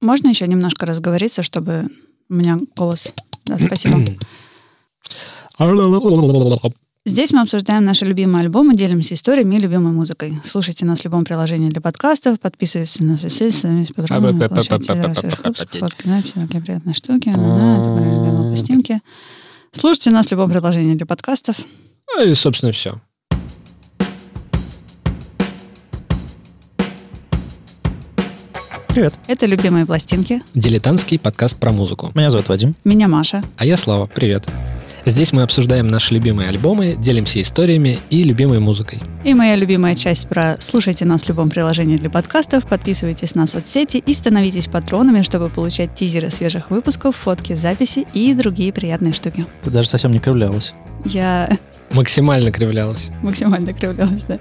Можно еще немножко разговориться, чтобы у меня голос... Да, спасибо. Здесь мы обсуждаем наши любимые альбомы, делимся историями и любимой музыкой. Слушайте нас в любом приложении для подкастов, подписывайтесь на нас фотки, приятные штуки, пластинки. Слушайте нас в любом приложении для подкастов. И, собственно, все. Привет. Это «Любимые пластинки». Дилетантский подкаст про музыку. Меня зовут Вадим. Меня Маша. А я Слава. Привет. Здесь мы обсуждаем наши любимые альбомы, делимся историями и любимой музыкой. И моя любимая часть про «Слушайте нас в любом приложении для подкастов», подписывайтесь на соцсети и становитесь патронами, чтобы получать тизеры свежих выпусков, фотки, записи и другие приятные штуки. Ты даже совсем не кривлялась. Я... Максимально кривлялась. Максимально кривлялась, да.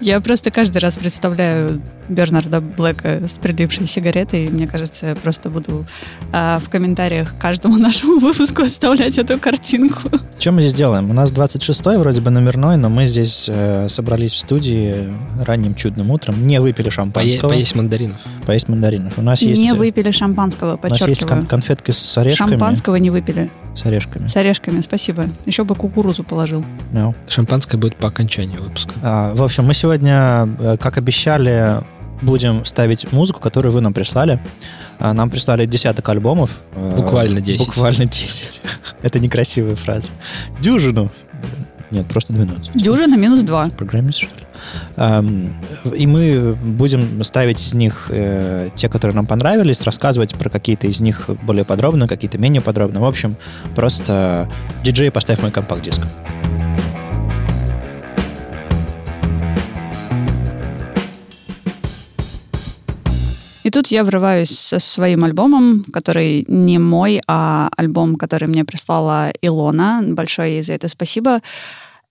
Я просто каждый раз представляю Бернарда Блэка с прилипшей сигаретой, и мне кажется, я просто буду а, в комментариях к каждому нашему выпуску оставлять эту картинку. Что мы здесь делаем? У нас 26-й, вроде бы номерной, но мы здесь э, собрались в студии ранним чудным утром, не выпили шампанского. По- поесть мандаринов. Поесть мандаринов. У нас есть... Не выпили шампанского, подчеркиваю. У нас есть кон- конфетки с орешками. Шампанского не выпили. С орешками. С орешками, спасибо. Еще бы кукурузу положил. No. Шампанское будет по окончанию выпуска. А, в общем, мы сегодня, э, как обещали, будем ставить музыку, которую вы нам прислали. А, Нам прислали десяток альбомов. Э, Буквально 10. Буквально 10. Это некрасивая фраза. Дюжину. Нет, просто 12. Дюжина минус два. Программист, что ли? Эм, И мы будем ставить из них э, те, которые нам понравились, рассказывать про какие-то из них более подробно, какие-то менее подробно. В общем, просто диджей, поставь мой компакт-диск. И тут я врываюсь со своим альбомом, который не мой, а альбом, который мне прислала Илона. Большое ей за это спасибо.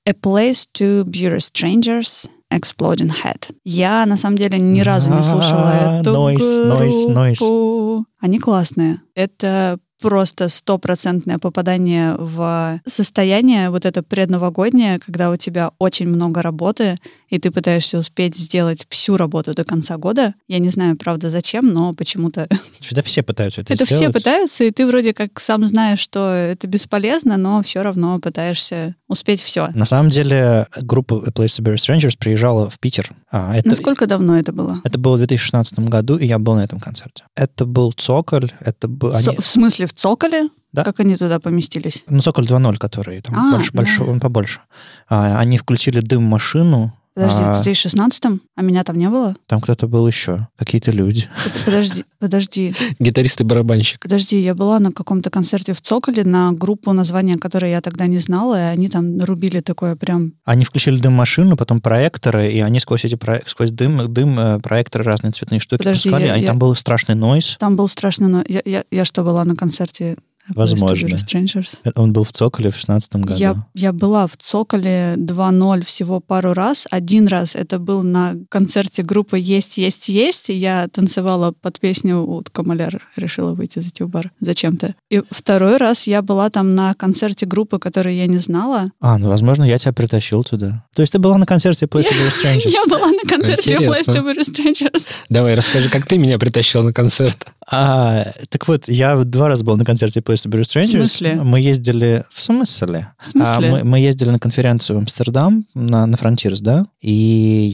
A Place to Bury Strangers Exploding Head. Я, на самом деле, ни разу не слушала А, эту нойс, нойс, нойс. группу. Они классные. Это просто стопроцентное попадание в состояние вот это предновогоднее, когда у тебя очень много работы, и ты пытаешься успеть сделать всю работу до конца года. Я не знаю, правда, зачем, но почему-то Всегда все пытаются это, это все сделать. пытаются, и ты вроде как сам знаешь, что это бесполезно, но все равно пытаешься успеть все. На самом деле, группа A Place to Bury Strangers приезжала в Питер. А, это, Насколько давно это было? это было в 2016 году, и я был на этом концерте. Это был Цоколь, это был... Они- В смысле, в Цоколе? Да. Как они туда поместились? Ну, Цоколь 2.0, который там А, больше, да. больше, он побольше. А, они включили дым-машину. Подожди, а, в 2016-м? А меня там не было? там кто-то был еще, какие-то люди. Это- Подожди, подожди, Гитарист и барабанщик. подожди. Я была на каком-то концерте в Цоколе на группу, название которой я тогда не знала, и они там рубили такое прям... Они включили дым-машину, потом проекторы, и они сквозь эти про- сквозь дым, дым э, проекторы разные цветные штуки Подожди, пускали. я- Они- я- Там был страшный нойз. Там был страшно... Но... Я, я, я что, была на концерте Возможно. Strangers? Он был в Цоколе в 2016 году. Я, я была в Цоколе 2.0 всего пару раз. Один раз это был на концерте группы «Есть, есть, есть». Я танцевала под песню «Утка Маляр». Решила выйти за бар зачем-то. И второй раз я была там на концерте группы, которую я не знала. А, ну, возможно, я тебя притащил туда. То есть ты была на концерте Place to Strangers? Я была на концерте «A Place to Strangers». Давай, расскажи, как ты меня притащил на концерт. А, так вот, я два раза был на концерте Place to Bury Strangers. В смысле? Мы ездили... В смысле? В смысле? А, мы, мы ездили на конференцию в Амстердам, на, на Frontiers, да? И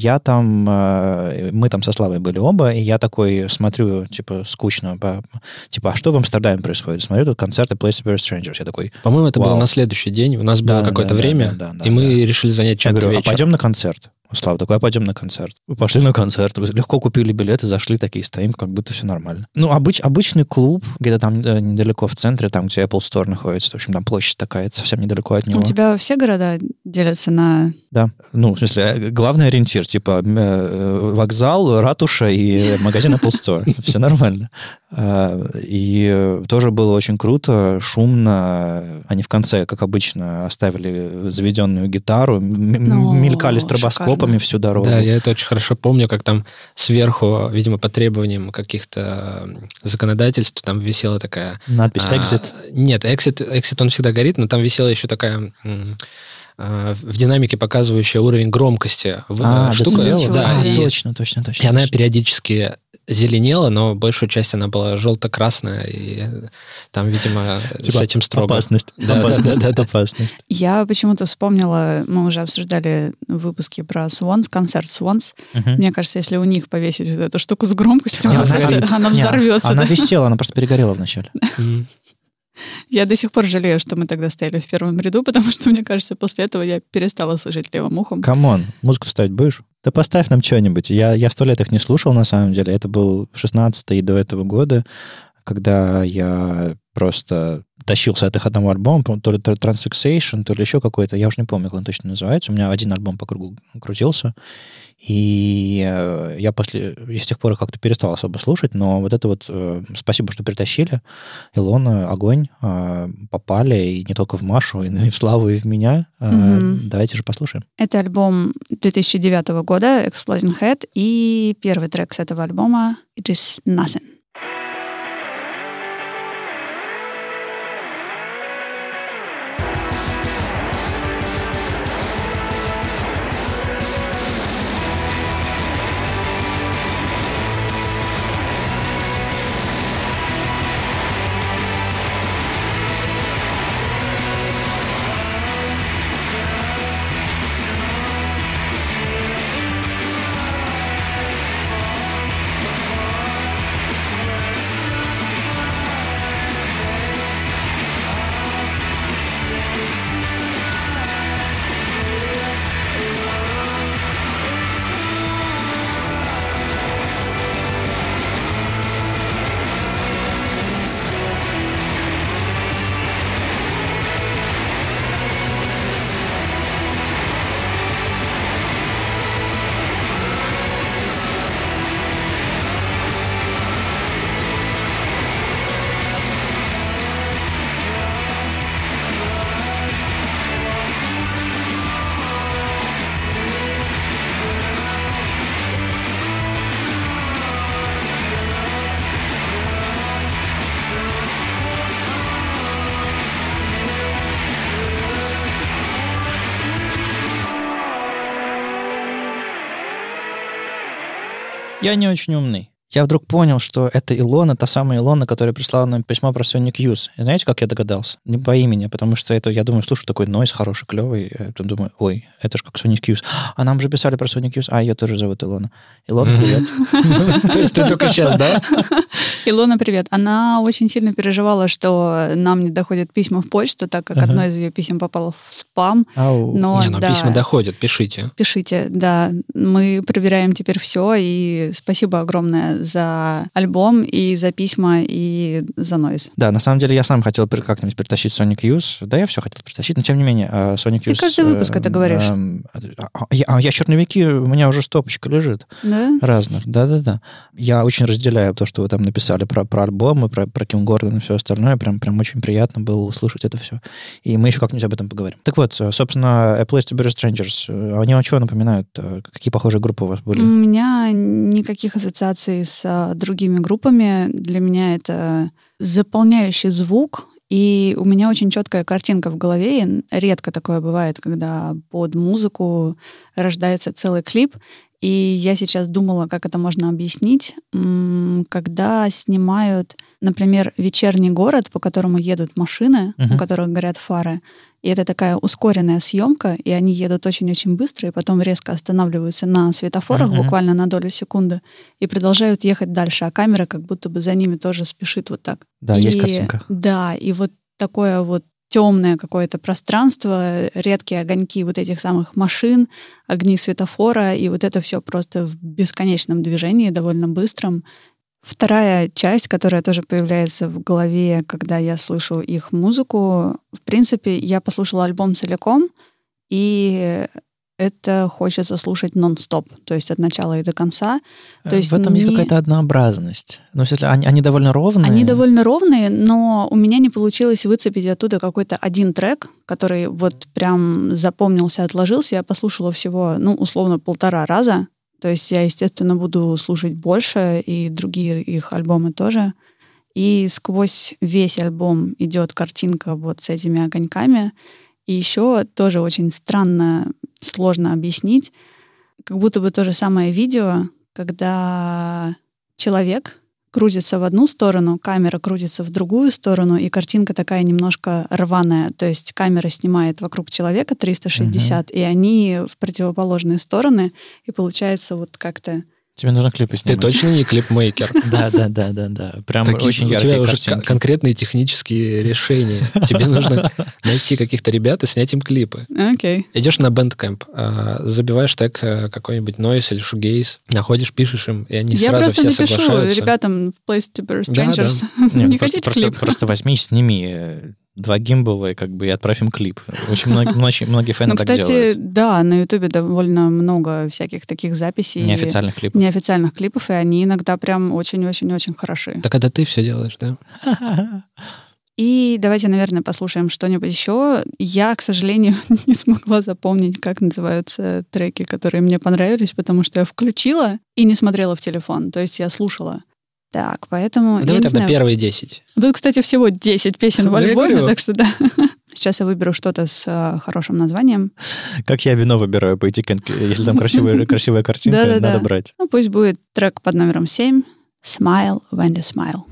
я там... э, Мы там со Славой были оба, и я такой смотрю, типа, скучно, по- типа, а что в Амстердаме происходит? Смотрю, тут концерты Place to Bury Strangers. Я такой, По-моему, это было Вау. на следующий день. У нас было Да, какое-то да, да, время, да, да, и мы да. решили занять чем-то говорю, а пойдем на концерт? Слава такой, а пойдем на концерт. Мы пошли на концерт, легко купили билеты, зашли такие, стоим, как будто все нормально. Ну, обыч, обычный клуб, где-то там э, недалеко в центре, там, где Apple Store находится, в общем, там площадь такая, совсем недалеко от него. У тебя все города делятся на... Да, ну, в смысле, э, главный ориентир, типа э, вокзал, ратуша и магазин Apple Store. Все нормально. А, И э, тоже было очень круто, шумно. Они в конце, как обычно, оставили заведенную гитару, м- Ну, мелькали стробоскопами шикарно. всю дорогу. Да, я это очень хорошо помню, как там сверху, видимо, по требованиям каких-то м, законодательств, там висела такая... Надпись а, «Exit». Нет, exit, exit он всегда горит, но там висела еще такая м, э, в динамике показывающая уровень громкости. А, штука, децибел? да, А, и, точно, точно, точно. и она периодически зеленела, но большую часть она была желто-красная, и там, видимо, с Типа этим строго. Опасность. Да, опасность, да, да, да. опасность. Я почему-то вспомнила, мы уже обсуждали выпуски про Swans, концерт Swans. Мгм. Мне кажется, если у них повесить вот эту штуку с громкостью, она, она она взорвется. Она висела, она просто перегорела вначале. Я до сих пор жалею, что мы тогда стояли в первом ряду, потому что, мне кажется, после этого я перестала слышать левым ухом. Come on, музыку ставить будешь? Да поставь нам что-нибудь. Я, я сто лет их не слушал, на самом деле. Это был 16-й до этого года, когда я просто тащился от их одного альбома, то ли, то ли Transfixation, то ли еще какой-то, я уже не помню, как он точно называется. У меня один альбом по кругу крутился, и э, я после, я с тех пор как-то перестал особо слушать, но вот это вот, э, спасибо, что притащили. Илона, огонь, э, попали и не только в Машу, и, и в Славу, и в меня. Э, Мгм. Давайте же послушаем. Это альбом 2009 года Exploding Head, и первый трек с этого альбома It Is Nothing. Я не очень умный. Я вдруг понял, что это Илона, та самая Илона, которая прислала нам письмо про Sonic Youth. И знаете, как я догадался? Не по имени, потому что это, я думаю, слушаю такой нойс хороший, клевый. Я потом думаю, ой, это же как Sonic Youth. А нам же писали про Sonic Youth. А, ее тоже зовут Илона. Илона, привет. То есть ты только сейчас, да? Илона, привет. Она очень сильно переживала, что нам не доходят письма в почту, так как одно из ее писем попало в спам. Но письма доходят, пишите. пишите, да. Мы проверяем теперь все, и спасибо огромное за альбом, и за письма, и за нойз. Да, на самом деле я сам хотел как-нибудь притащить Sonic Youth. Да, я все хотел притащить, но тем не менее, а, Sonic Ты Youth... каждый выпуск это эм, говоришь. эм, а, а, я, а я черновики, у меня уже стопочка лежит. Да? Разных, да-да-да. Я очень разделяю то, что вы там написали про, про альбомы, про, про Ким Гордон и все остальное. Прям, прям очень приятно было услышать это все. И мы еще как-нибудь об этом поговорим. Так вот, э, собственно, A Place to Bury Strangers. э, Они вам чего напоминают? Э, Какие похожие группы у вас были? У меня никаких ассоциаций с а, другими группами. Для меня это заполняющий звук, и у меня очень четкая картинка в голове. И редко такое бывает, когда под музыку рождается целый клип. И я сейчас думала, как это можно объяснить. Когда снимают, например, вечерний город, по которому едут машины, Мгм. у которых горят фары, и это такая ускоренная съемка, и они едут очень-очень быстро, и потом резко останавливаются на светофорах Мгм. буквально на долю секунды и продолжают ехать дальше, а камера как будто бы за ними тоже спешит вот так. Да, И- есть картинка. Да, и вот такое вот темное какое-то пространство, редкие огоньки вот этих самых машин, огни светофора, и вот это все просто в бесконечном движении, довольно быстром. Вторая часть, которая тоже появляется в голове, когда я слышу их музыку, в принципе, я послушала альбом целиком, и это хочется слушать нон-стоп, то есть от начала и до конца. То Э, есть в этом есть не- какая-то однообразность. Ну, в смысле, они, они довольно ровные. Они довольно ровные, но у меня не получилось выцепить оттуда какой-то один трек, который вот прям запомнился, отложился. Я послушала всего, ну, условно, полтора раза. То есть я, естественно, буду слушать больше, и другие их альбомы тоже. И сквозь весь альбом идет картинка вот с этими огоньками. И еще тоже очень странно, сложно объяснить, как будто бы то же самое видео, когда человек крутится в одну сторону, камера крутится в другую сторону, и картинка такая немножко рваная. То есть камера снимает вокруг человека 360, угу. и они в противоположные стороны, и получается вот как-то Тебе нужно клипы снимать. Ты точно не клипмейкер? Да, да, да, да, да. Прям очень яркие У тебя уже конкретные технические решения. Тебе нужно найти каких-то ребят и снять им клипы. Окей. Идешь на Bandcamp, а, забиваешь тег э, какой-нибудь Noise или Shoegaze, находишь, пишешь им, и они сразу все соглашаются. Я просто напишу ребятам в Place to be Strangers. Не хотите клип? Просто возьми, сними э, два гимбала и как бы и отправим клип. Очень многие, многие, многие фэны ну, кстати, так делают. да, на Ютубе довольно много всяких таких записей. Неофициальных клипов. Неофициальных клипов, и они иногда прям очень-очень-очень хороши. Так когда ты все делаешь, да? И давайте, наверное, послушаем что-нибудь еще. Я, к сожалению, не смогла запомнить, как называются треки, которые мне понравились, потому что я включила и не смотрела в телефон. То есть я слушала. Так, поэтому... Давай тогда знаю. первые 10. Тут, кстати, всего 10 песен в альбоме, так что да. Сейчас я выберу что-то с э, хорошим названием. Как я вино выбираю по этикетке. Если там красивая, красивая картинка, надо брать. Ну, пусть будет трек под номером 7 «Smile when you smile».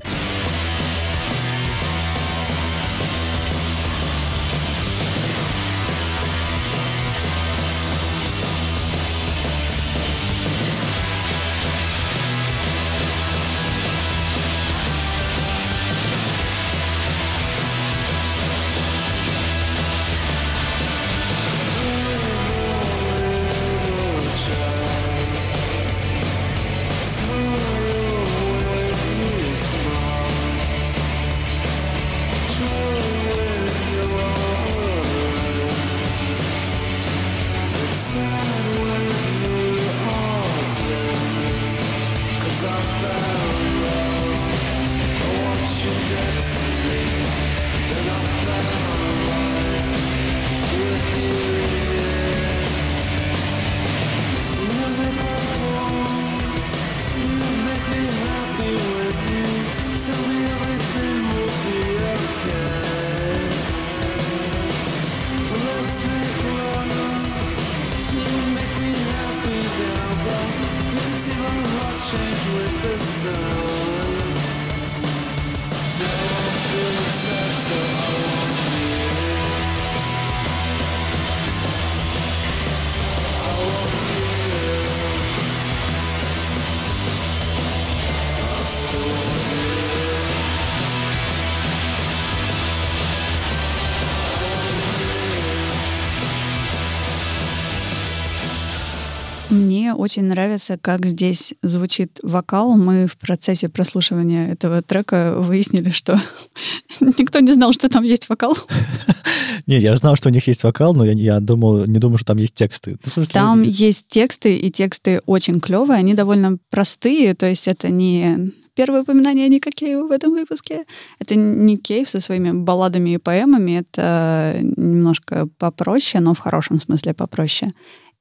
Очень нравится, как здесь звучит вокал. Мы в процессе прослушивания этого трека выяснили, что никто не знал, что там есть вокал. Не, я знал, что у них есть вокал, но я, я думал, не думал, что там есть тексты. Ну, смысле, там есть тексты, и тексты очень клевые, они довольно простые, то есть это не первое упоминание Ника Кейва в этом выпуске. Это не Кейв со своими балладами и поэмами, это немножко попроще, но в хорошем смысле попроще.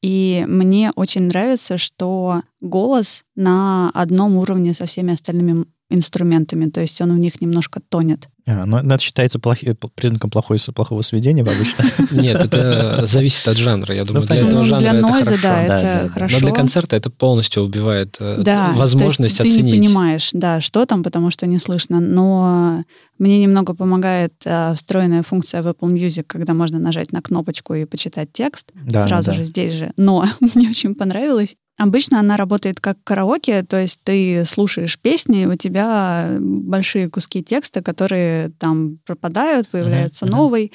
И мне очень нравится, что голос на одном уровне со всеми остальными инструментами, то есть он в них немножко тонет. А, но это считается плохи, признаком плохой, плохого сведения обычно. Нет, это зависит от жанра. Я думаю, ну, для этого жанра это хорошо. Да, это хорошо. Но для концерта это полностью убивает э, возможность оценить. ты не понимаешь, да, что там, потому что не слышно. Но мне немного помогает э, встроенная функция в Apple Music, когда можно нажать на кнопочку и почитать текст сразу же здесь же. Но мне очень понравилось. Обычно она работает как караоке, то есть ты слушаешь песни, у тебя большие куски текста, которые там пропадают, появляется uh-huh, новый.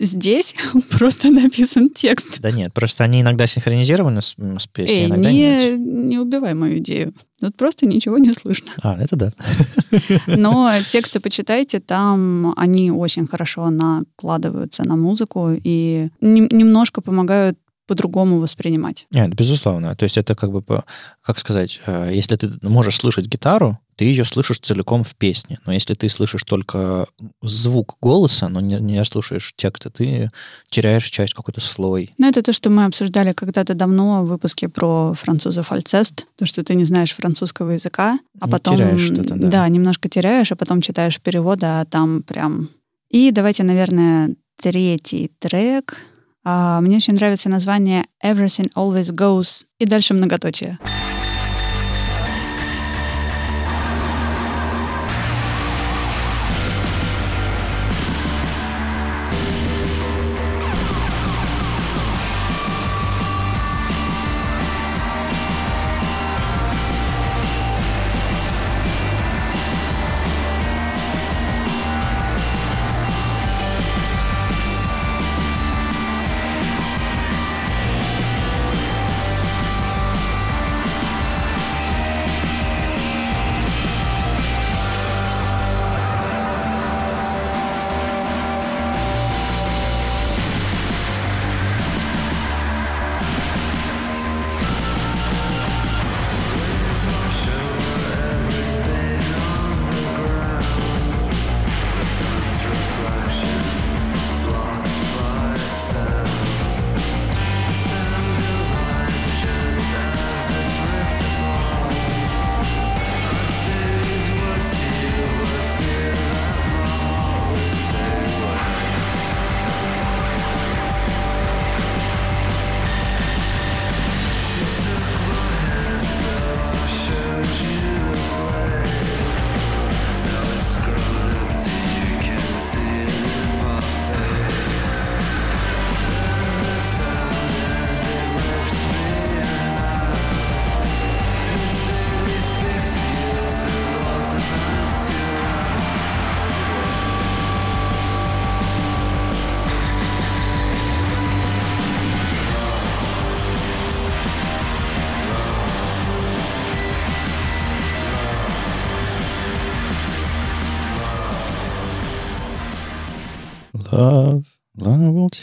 Здесь просто написан текст. Да нет, просто они иногда синхронизированы с, с песней, Эй, иногда не, нет. Не убивай мою идею. Тут просто ничего не слышно. А, это да. Но тексты почитайте, там они очень хорошо накладываются на музыку и немножко помогают по-другому воспринимать. Нет, безусловно. То есть это как бы, как сказать, э, если ты можешь слышать гитару, ты ее слышишь целиком в песне. Но если ты слышишь только звук голоса, но не, не слушаешь текста, ты теряешь часть какой-то слой. Ну, это то, что мы обсуждали когда-то давно в выпуске про французов фальцест, то, что ты не знаешь французского языка, а потом... Теряешь что-то, да. Да, немножко теряешь, а потом читаешь переводы, а там прям... И давайте, наверное, третий трек. А, мне очень нравится название Everything Always Goes и дальше многоточие.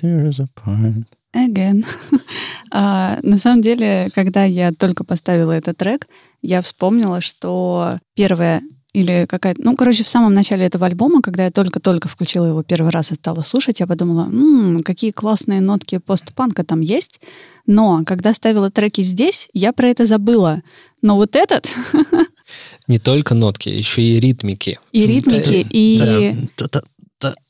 Us apart. Again. а, на самом деле, когда я только поставила этот трек, я вспомнила, что первая или какая-то... Ну, короче, в самом начале этого альбома, когда я только-только включила его первый раз и стала слушать, я подумала, м-м, какие классные нотки постпанка там есть. Но когда ставила треки здесь, я про это забыла. Но вот этот... Не только нотки, еще и ритмики. И ритмики, и...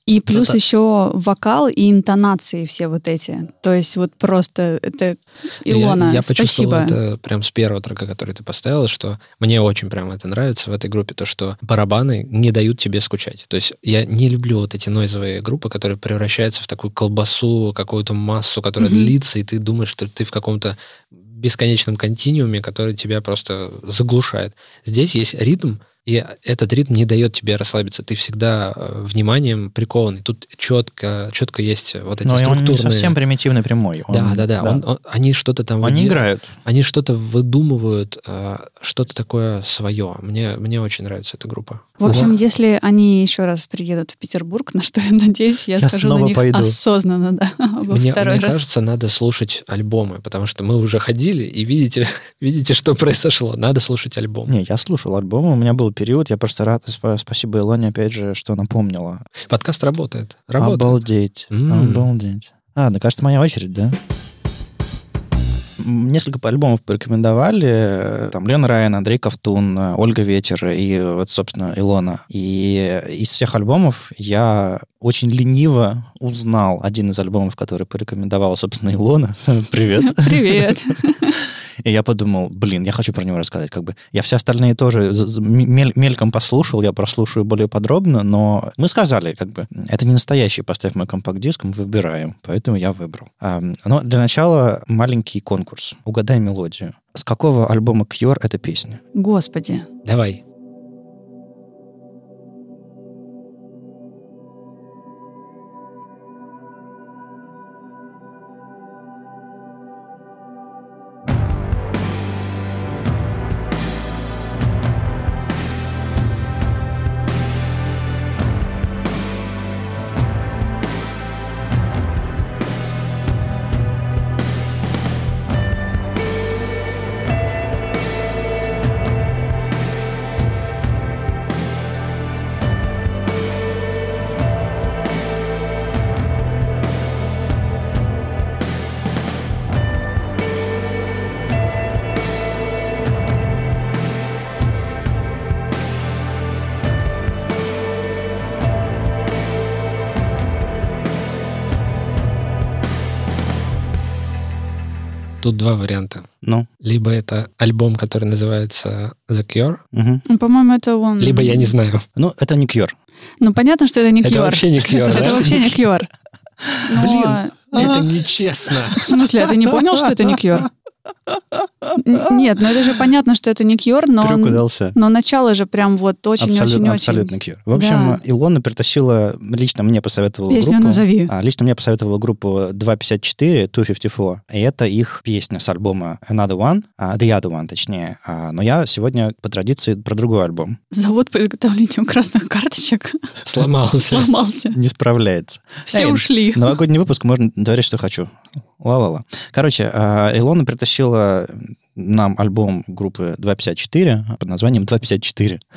И плюс это... еще вокал и интонации все вот эти. То есть вот просто это Илона, я, я почувствовал спасибо. это прям с первого трека, который ты поставила, что мне очень прям это нравится в этой группе, то, что барабаны не дают тебе скучать. То есть я не люблю вот эти нойзовые группы, которые превращаются в такую колбасу, какую-то массу, которая mm-hmm. длится, и ты думаешь, что ты в каком-то бесконечном континууме, который тебя просто заглушает. Здесь есть ритм, и этот ритм не дает тебе расслабиться. Ты всегда э, вниманием прикован. И тут четко, четко есть вот эти Но структурные... он не совсем примитивный прямой. Он, да, да, да. да. Он, он, они что-то там... Они выдел... играют. Они что-то выдумывают, э, что-то такое свое. Мне, мне очень нравится эта группа. В общем, да. если они еще раз приедут в Петербург, на что я надеюсь, я, я скажу на них пойду. осознанно, да, во мне, второй мне раз. кажется, надо слушать альбомы, потому что мы уже ходили и видите, видите, что произошло. Надо слушать альбом. Не, я слушал альбомы, у меня был период, я просто рад, спасибо Илоне, опять же, что напомнила. Подкаст работает. работает. Обалдеть, mm. обалдеть. А, да, кажется, моя очередь, да? Несколько альбомов порекомендовали. Там Лена Райан, Андрей Ковтун, Ольга Ветер и вот, собственно, Илона. И из всех альбомов я очень лениво узнал один из альбомов, который порекомендовала, собственно, Илона. Привет. Привет. И я подумал, блин, я хочу про него рассказать. Как бы я все остальные тоже мельком послушал, я прослушаю более подробно, но мы сказали, как бы, это не настоящий, поставь мой компакт-диск, мы выбираем. Поэтому я выбрал. Но для начала маленький конкурс. Угадай мелодию. С какого альбома Cure эта песня? Господи. Давай. Тут два варианта. Ну, Либо это альбом, который называется The Cure. Ну, По-моему, это он... либо я не знаю. ну, это не Cure. Ну, понятно, что это не Это Cure. вообще не Cure, Это вообще не Cure. Но- Блин. Это нечестно. В смысле, а ты не понял, что это не Cure? Нет, ну это же понятно, что это не Cure, но, Трюк он- удался. но начало же прям вот очень-очень-очень. абсолютно Cure. В общем, Да. Илона притащила, лично мне посоветовала Песню группу. назови. А, лично мне посоветовала группу 254, 254, и это их песня с альбома Another One, а, The Other One, точнее. А, но я сегодня по традиции про другой альбом. Завод по изготовлению красных карточек Сломался. сломался. Не справляется. Все Эй, ушли. Новогодний выпуск, можно говорить, что хочу. Ла-ла-ла. Короче, а, Илона притащила нам альбом группы 254 под названием 254.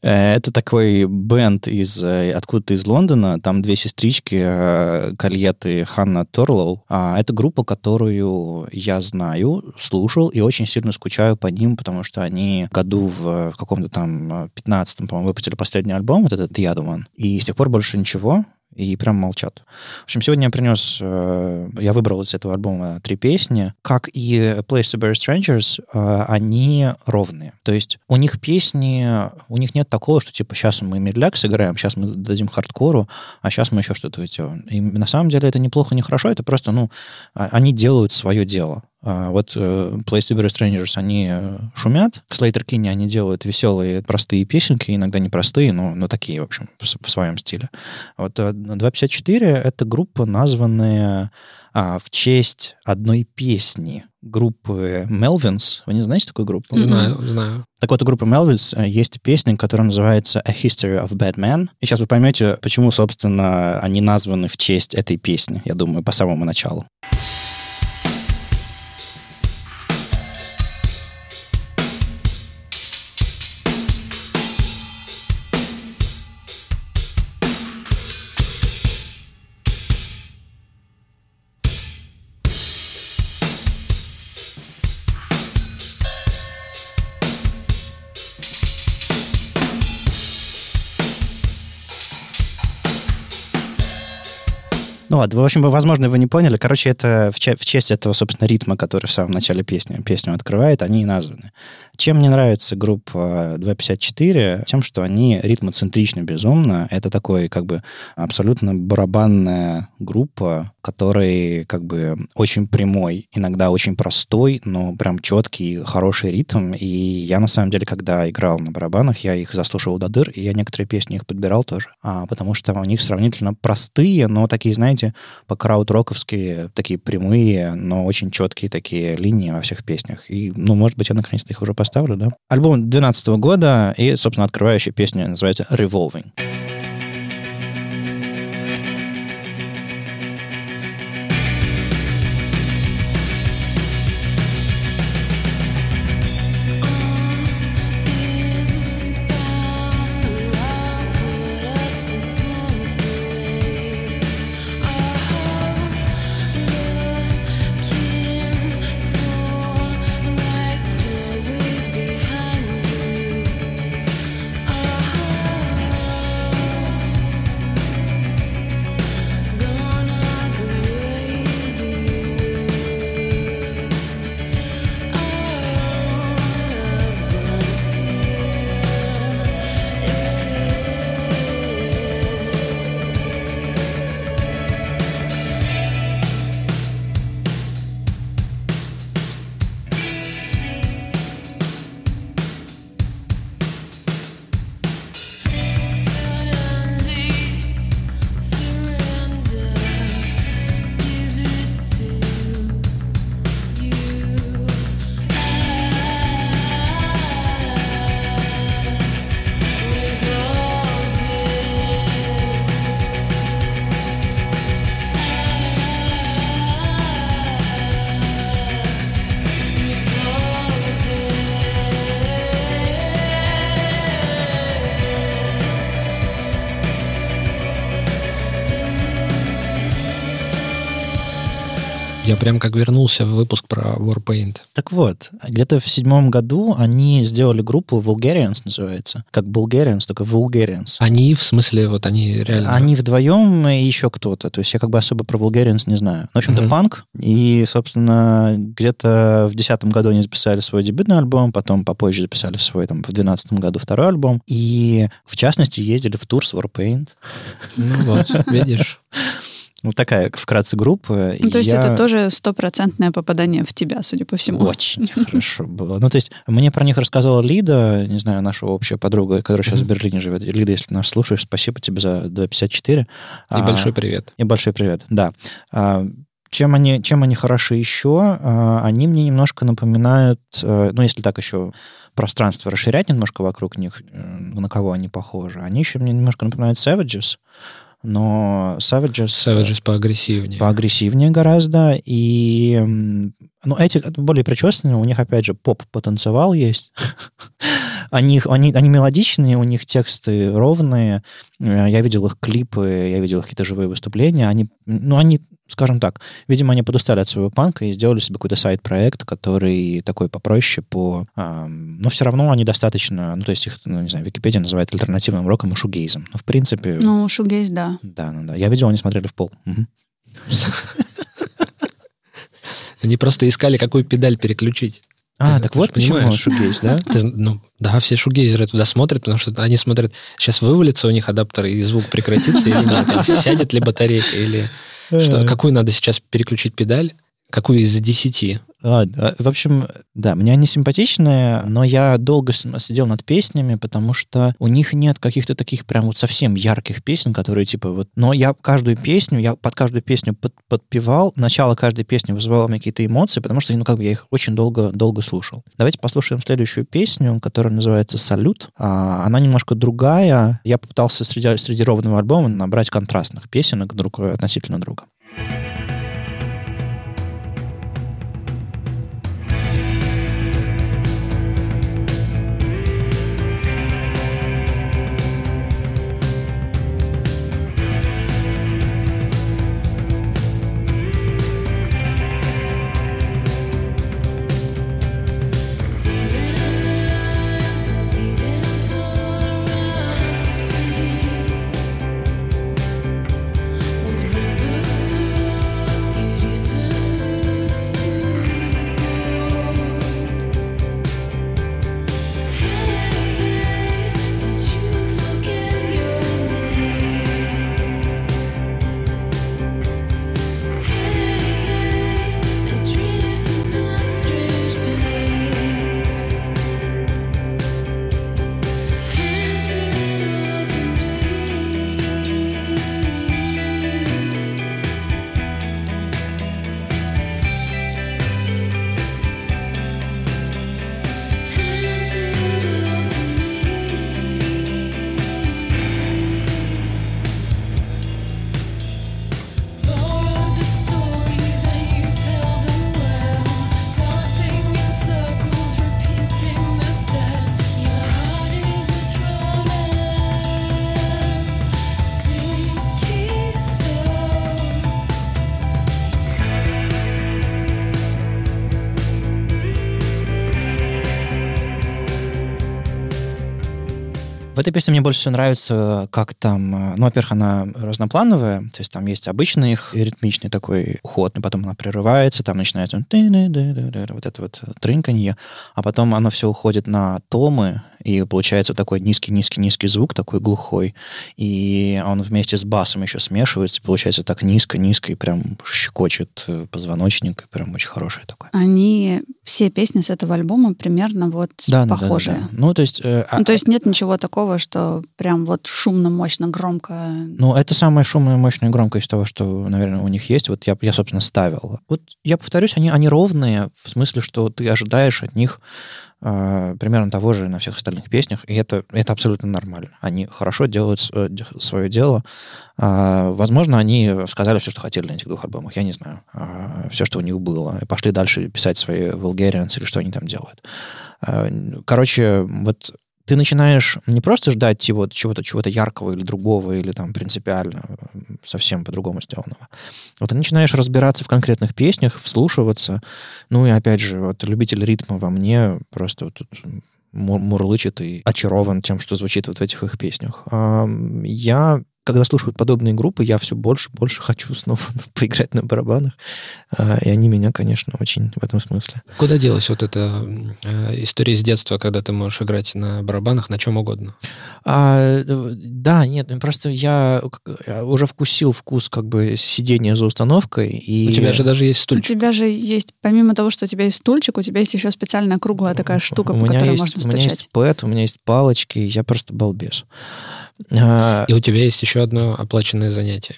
Э, Это такой бенд из, э, откуда-то из Лондона. Там две сестрички, э, Кальет и Ханна Торлоу. А, Это группа, которую я знаю, слушал и очень сильно скучаю по ним, потому что они году в, каком-то там э, 15-м, по-моему, выпустили последний альбом, вот этот The Other One. И с тех пор больше ничего и прям молчат. В общем, сегодня я принес, э, я выбрал из этого альбома три песни. Как и Place to Bury Strangers, э, они ровные. То есть у них песни, у них нет такого, что типа сейчас мы медляк сыграем, сейчас мы дадим хардкору, а сейчас мы еще что-то сделаем. И на самом деле это неплохо, не хорошо, это просто, ну, а- они делают свое дело. А Вот э, Place to Bury Strangers, они э, шумят. К Slater Kinney они делают веселые, простые песенки, иногда непростые, но, но такие, в общем, в, в своем стиле. Вот э, 254 — это группа, названная а, в честь одной песни группы Melvins. Вы не знаете такую группу? Знаю, знаю. Так вот, у группы Melvins э, есть песня, которая называется A History of Bad Men. И сейчас вы поймете, почему, собственно, они названы в честь этой песни, я думаю, по самому началу. Ну ладно, в общем, возможно, вы не поняли. Короче, это в, в честь этого, собственно, ритма, который в самом начале песни, песню открывает, они и названы. Чем мне нравится группа 254? Тем, что они ритмоцентричны безумно. Это такой, как бы, абсолютно барабанная группа, который, как бы, очень прямой, иногда очень простой, но прям четкий, хороший ритм. И я, на самом деле, когда играл на барабанах, я их заслушивал до дыр, и я некоторые песни их подбирал тоже, а, потому что у них сравнительно простые, но такие, знаете, по краудроковски такие прямые, но очень четкие такие линии во всех песнях. И, ну, может быть, я наконец-то их уже поставлю, да? Альбом 2012 года, и, собственно, открывающая песня называется «Revolving». Прям как вернулся в выпуск про Warpaint. Так вот, где-то в седьмом году они сделали группу Vulgarians, называется. Как Bulgarians, только Vulgarians. Они, в смысле, вот они реально... Они вдвоем и еще кто-то. То есть я как бы особо про Vulgarians не знаю. Ну, в общем-то, Мгм. панк. И, собственно, где-то в десятом году они записали свой дебютный альбом, потом попозже записали свой, там, в двенадцатом году второй альбом. И, в частности, ездили в тур с Warpaint. Ну вот, видишь. Вот такая, вкратце, группа. Ну, то есть Я- это тоже стопроцентное попадание в тебя, судя по всему. Очень хорошо было. Ну, то есть, мне про них рассказала Лида, не знаю, наша общая подруга, которая сейчас в. Берлине живет. Лида, если нас слушаешь, спасибо тебе за 254. И А, большой привет. И большой привет, да. А, Чем они, чем они хороши еще? А, Они мне немножко напоминают, э, ну, если так еще пространство расширять немножко вокруг них, э, на кого они похожи, они еще мне немножко напоминают Savages, но Savages... Savages поагрессивнее. поагрессивнее гораздо, и ну, эти более причесанные, у них, опять же, поп-потанцевал есть. они, они, они мелодичные, у них тексты ровные. Э, Я видел их клипы, я видел их какие-то живые выступления. Они, ну, они, скажем так, видимо, они подустали от своего панка и сделали себе какой-то сайт-проект, который такой попроще, по... ам, но все равно они достаточно... Ну, то есть их, ну, не знаю, Википедия называет альтернативным роком и шугейзом. Но, в принципе... Ну, шугейз, да. Да, ну да. Я видел, они смотрели в пол. Они просто искали, какую педаль переключить. А, Ты- так ты вот почему понимаешь. шугейз, да? Ты ну, да, все шугейзеры туда смотрят, потому что они смотрят, сейчас вывалится у них адаптер, и звук прекратится или нет, сядет ли батарейка, или что, какую надо сейчас переключить педаль, какую из десяти. А, да. В общем, да, мне они симпатичные, но я долго сидел над песнями, потому что у них нет каких-то таких прям вот совсем ярких песен, которые типа вот... Но я каждую песню, я под каждую песню под- подпевал, начало каждой песни вызывало у меня какие-то эмоции, потому что, ну, как бы я их очень долго-долго слушал. Давайте послушаем следующую песню, которая называется «Салют». А, она немножко другая. Я попытался среди, среди ровного альбома набрать контрастных песенок друг относительно друга. В этой песне мне больше всего нравится, как там, э, ну, во-первых, она разноплановая, то есть там есть обычный их ритмичный такой уход, но потом она прерывается, там начинается вот это вот трынканье, а потом оно все уходит на томы, и получается такой низкий-низкий-низкий звук, такой глухой, и он вместе с басом еще смешивается, получается так низко-низко, и прям щекочет э, позвоночник, и прям очень хорошее такое. Они, все песни с этого альбома примерно вот Да, да, да, да, похожие. да. Ну, то есть... э, а- Ну, то есть нет ничего такого, что прям вот шумно, мощно, громко. Ну, это самая шумная, мощная, громкая из того, что, наверное, у них есть. Вот я, я собственно, ставил. Вот я повторюсь, они, они ровные, в смысле, что ты ожидаешь от них э, примерно того же на всех остальных песнях, и это, это абсолютно нормально. Они хорошо делают свое дело. А, возможно, они сказали все, что хотели на этих двух альбомах, я не знаю. А, все, что у них было. И пошли дальше писать свои Vulgarians или что они там делают. А, короче, вот ты начинаешь не просто ждать чего-то, чего-то, чего-то яркого или другого, или там принципиально совсем по-другому сделанного. Вот ты начинаешь разбираться в конкретных песнях, вслушиваться. Ну и опять же, вот любитель ритма во мне просто вот тут мурлычет и очарован тем, что звучит вот в этих их песнях. Я когда слушаю подобные группы, я все больше и больше хочу снова поиграть на барабанах. А, и они меня, конечно, очень в этом смысле. Куда делась вот эта э, история из детства, когда ты можешь играть на барабанах на чем угодно? А, да, нет, ну, просто я уже вкусил вкус как бы сидения за установкой. И... У тебя же даже есть стульчик. У тебя же есть, помимо того, что у тебя есть стульчик, у тебя есть еще специальная круглая такая штука, у по которой есть, можно стучать. У меня есть пэт, у меня есть палочки, я просто балбес. А, и у тебя есть еще одно оплаченное занятие.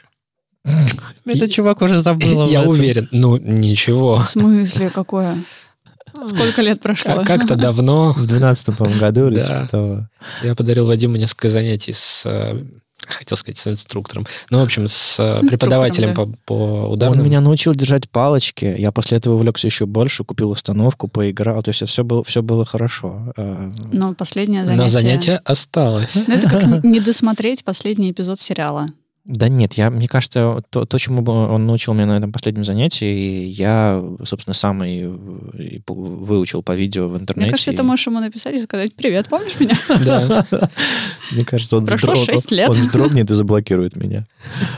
Это чувак уже забыл Я уверен. Ну, ничего. В смысле, какое? Сколько лет прошло? Как-то давно. В 12 году или типа того. Я подарил Вадиму несколько занятий с э, хотел сказать, с инструктором. Ну, в общем, с, с преподавателем да. по, по ударным. Он меня научил держать палочки. Я после этого увлекся еще больше, купил установку, поиграл. То есть все было, все было хорошо. А, Но последнее занятие... Но занятие осталось. Ну, это как не досмотреть последний эпизод сериала. Да нет, я, мне кажется, то, то, чему он научил меня на этом последнем занятии, я, собственно, сам и, и выучил по видео в интернете. Мне кажется, ты можешь ему написать и сказать, привет, помнишь меня? Да. Мне кажется, он, Прошло вздрог... 6 лет. он вздрогнет и заблокирует меня.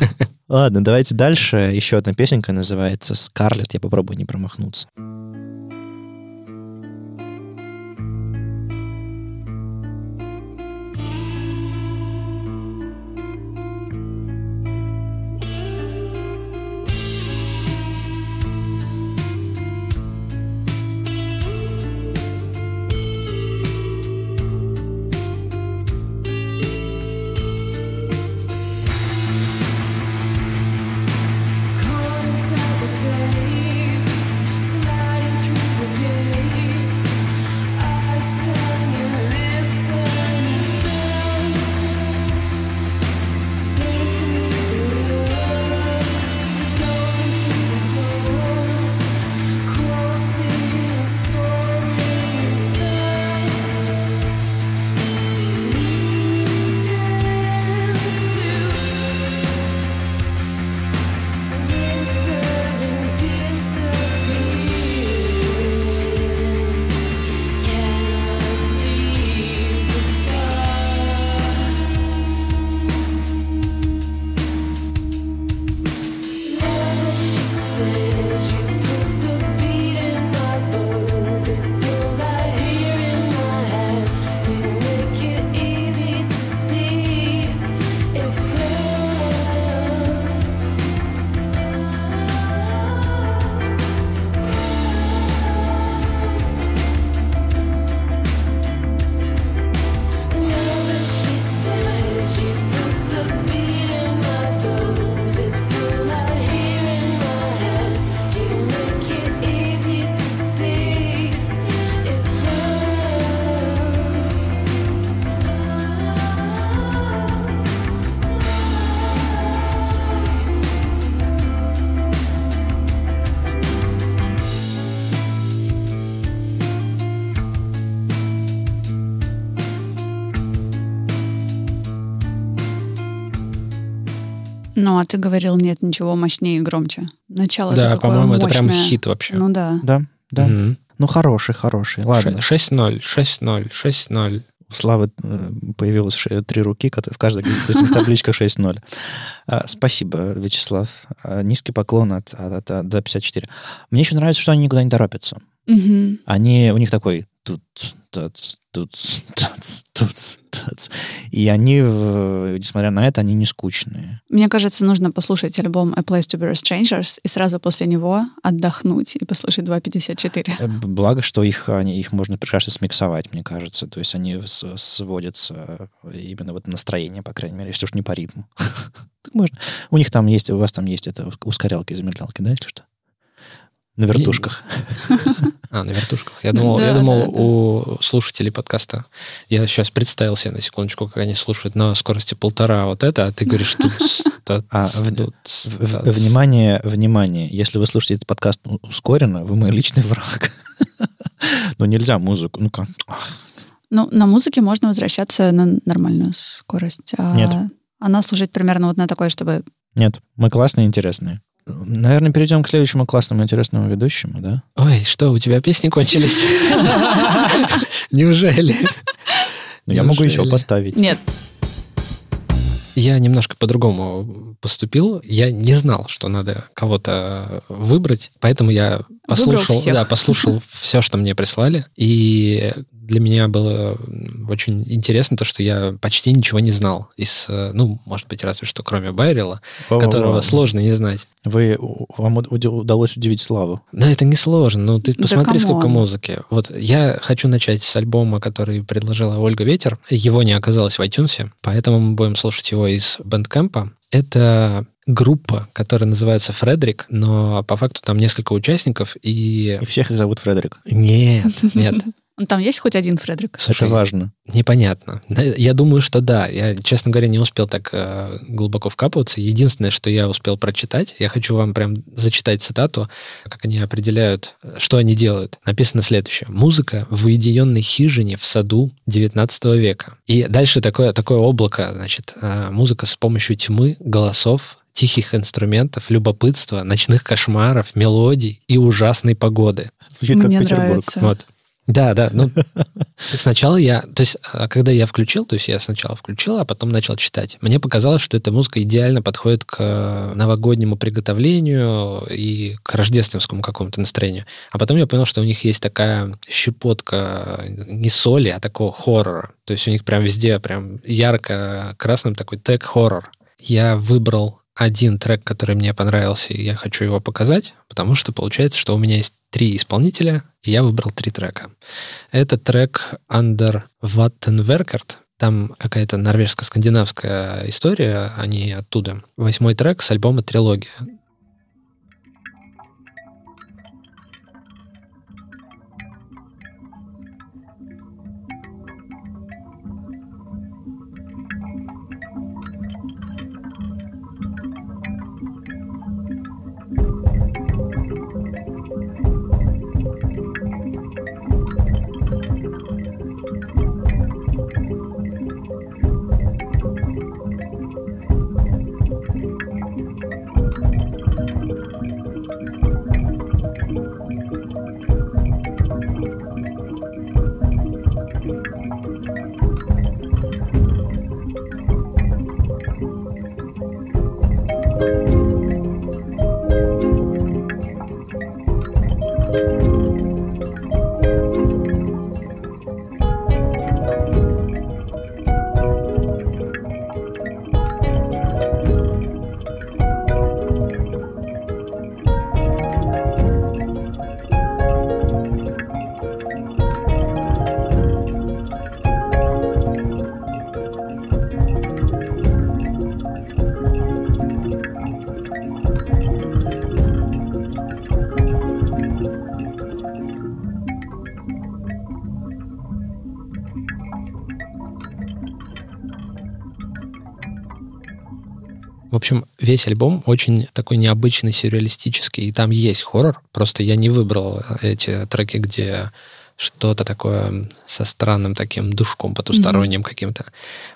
Ладно, давайте дальше. Еще одна песенка называется «Скарлетт». Я попробую не промахнуться. Ну, а ты говорил, нет ничего мощнее и громче. Начало Да, по-моему, это прям хит вообще. Ну да. Да, да. Угу. Ну, хороший, хороший. Ладно. 6-0, 6-0, 6-0. У Славы э, появилось три руки, в каждой табличка 6-0. А, спасибо, Вячеслав. А, низкий поклон от, от, от, до 54. Мне еще нравится, что они никуда не торопятся. Угу. Они, у них такой тут, тут, тут, тут, тут. И они, несмотря на это, они не скучные. Мне кажется, нужно послушать альбом A Place to Be Strangers и сразу после него отдохнуть и послушать 2.54. Э, благо, что их, они, их можно прекрасно смиксовать, мне кажется. То есть они сводятся именно вот настроение, по крайней мере, если уж не по ритму. Можно. У них там есть, у вас там есть это ускорялки и замедлялки, да, если что? На вертушках. А, на вертушках. Я думал, да, я думал да, у слушателей подкаста. Я сейчас представил себе на секундочку, как они слушают на скорости полтора вот это, а ты говоришь тут... А, внимание, внимание. Если вы слушаете этот подкаст ускоренно, вы мой личный враг. Но нельзя музыку. Ну как? Ну, на музыке можно возвращаться на нормальную скорость. А Нет. Она служит примерно вот на такой, чтобы... Нет, мы классные и интересные. Наверное, перейдем к следующему классному интересному ведущему, да? Ой, что, у тебя песни кончились? Неужели? Я могу еще поставить. Нет, Я немножко по-другому поступил. Я не знал, что надо кого-то выбрать, поэтому я послушал, да, послушал все, что мне прислали, и для меня было очень интересно то, что я почти ничего не знал из, э, ну, может быть, разве что кроме Байрила, которого сложно не знать. Вы, вам уд- удалось удивить Славу. Да, это не сложно. Ну, ты Да посмотри, come on. сколько музыки. Вот я хочу начать с альбома, который предложила Ольга Ветер. Его не оказалось в iTunes, поэтому мы будем слушать его из Bandcamp а. Это группа, которая называется Фредерик, но по факту там несколько участников, и... И всех их зовут Фредерик. Нет, нет. Ну, там есть хоть один Фредерик? Слушай, Это важно. Непонятно. Я думаю, что да. Я, честно говоря, не успел так э, глубоко вкапываться. Единственное, что я успел прочитать, я хочу вам прям зачитать цитату, как они определяют, что они делают. Написано следующее. Музыка в уединенной хижине в саду 19 века. И дальше такое, такое облако, значит, э, музыка с помощью тьмы, голосов, тихих инструментов, любопытства, ночных кошмаров, мелодий и ужасной погоды. Звучит как Мне Петербург. нравится. Вот. Да, да. Ну, сначала я, то есть, а, когда я включил, то есть я сначала включил, а потом начал читать. Мне показалось, что эта музыка идеально подходит к э, новогоднему приготовлению и к рождественскому какому-то настроению. А потом я понял, что у них есть такая щепотка не соли, а такого хоррора. То есть у них прям везде прям ярко красным такой тег-хоррор. Я выбрал один трек, который мне понравился, и я хочу его показать, потому что получается, что у меня есть три исполнителя, и я выбрал три трека. Это трек Under Vattenverkert. Там какая-то норвежско-скандинавская история, они оттуда. Восьмой трек с альбома «Трилогия». Весь альбом очень такой необычный, сюрреалистический, и там есть хоррор. Просто я не выбрал эти треки, где что-то такое со странным таким душком потусторонним каким-то.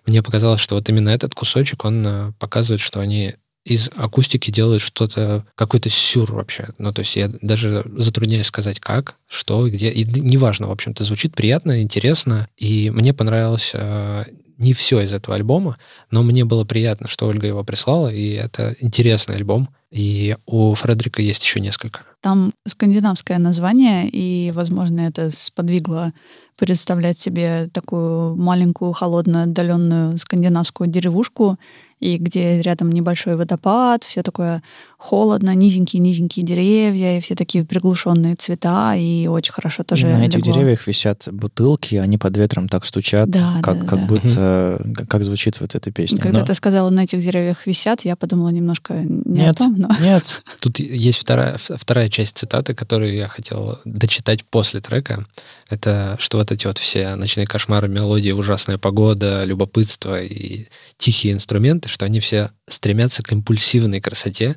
Мне показалось, что вот именно этот кусочек, он э, показывает, что они из акустики делают что-то, какой-то сюр вообще. Ну, то есть я даже затрудняюсь сказать, как, что, где. И неважно, в общем-то, звучит приятно, интересно. И мне понравилось э, не все из этого альбома, но мне было приятно, что Ольга его прислала, и это интересный альбом. И у Фредерика есть еще несколько. Там скандинавское название, и, возможно, это сподвигло представлять себе такую маленькую, холодную, отдаленную скандинавскую деревушку, и где рядом небольшой водопад, все такое холодно, низенькие-низенькие деревья, и все такие приглушенные цвета, и очень хорошо тоже И на этих легло. деревьях висят бутылки, они под ветром так стучат, Да, как, да, как да. будто э, как- звучит вот эта песня. Когда Но- ты сказала, на этих деревьях висят, я подумала немножко не Нет, о том, но... нет. Тут есть вторая, вторая часть цитаты, которую я хотел дочитать после трека. Это что вот эти вот все ночные кошмары, мелодии, ужасная погода, любопытство и тихие инструменты, что они все стремятся к импульсивной красоте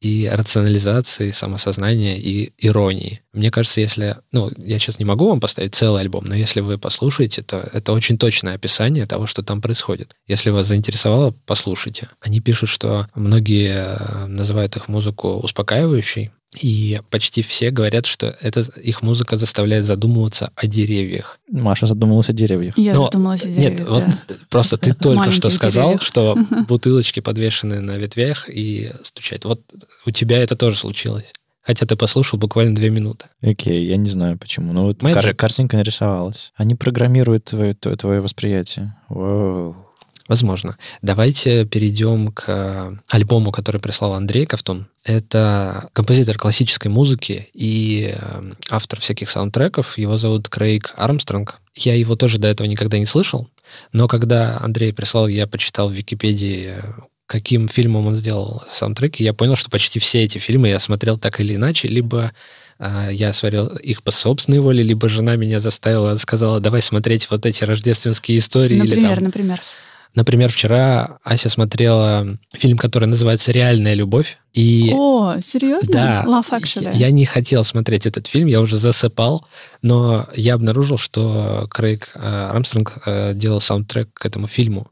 и рационализации, самосознания и иронии. Мне кажется, если... Ну, я сейчас не могу вам поставить целый альбом, но если вы послушаете, то это очень точное описание того, что там происходит. Если вас заинтересовало, послушайте. Они пишут, что многие э, называют их музыку успокаивающей, и почти все говорят, что это их музыка заставляет задумываться о деревьях. Маша задумалась о деревьях. Я Но, задумалась о деревьях, Нет, да. вот просто ты только что сказал, деревьях. что бутылочки подвешены на ветвях и стучать. Вот у тебя это тоже случилось. Хотя ты послушал буквально две минуты. Окей, я не знаю почему. Но вот кар- картинка нарисовалась. Они программируют твое, твое, твое восприятие. Вау. Возможно. Давайте перейдем к э, альбому, который прислал Андрей Ковтун. Это композитор классической музыки и э, автор всяких саундтреков. Его зовут Крейг Армстронг. Я его тоже до этого никогда не слышал, но когда Андрей прислал, я почитал в Википедии, э, каким фильмом он сделал саундтреки, я понял, что почти все эти фильмы я смотрел так или иначе, либо э, я смотрел их по собственной воле, либо жена меня заставила, сказала, давай смотреть вот эти рождественские истории. или Например, там например. Например, вчера Ася смотрела фильм, который называется «Реальная любовь». И О, серьезно? да, Love Actually. я не хотел смотреть этот фильм, я уже засыпал, но я обнаружил, что Крейг э, Армстронг э, делал саундтрек к этому фильму.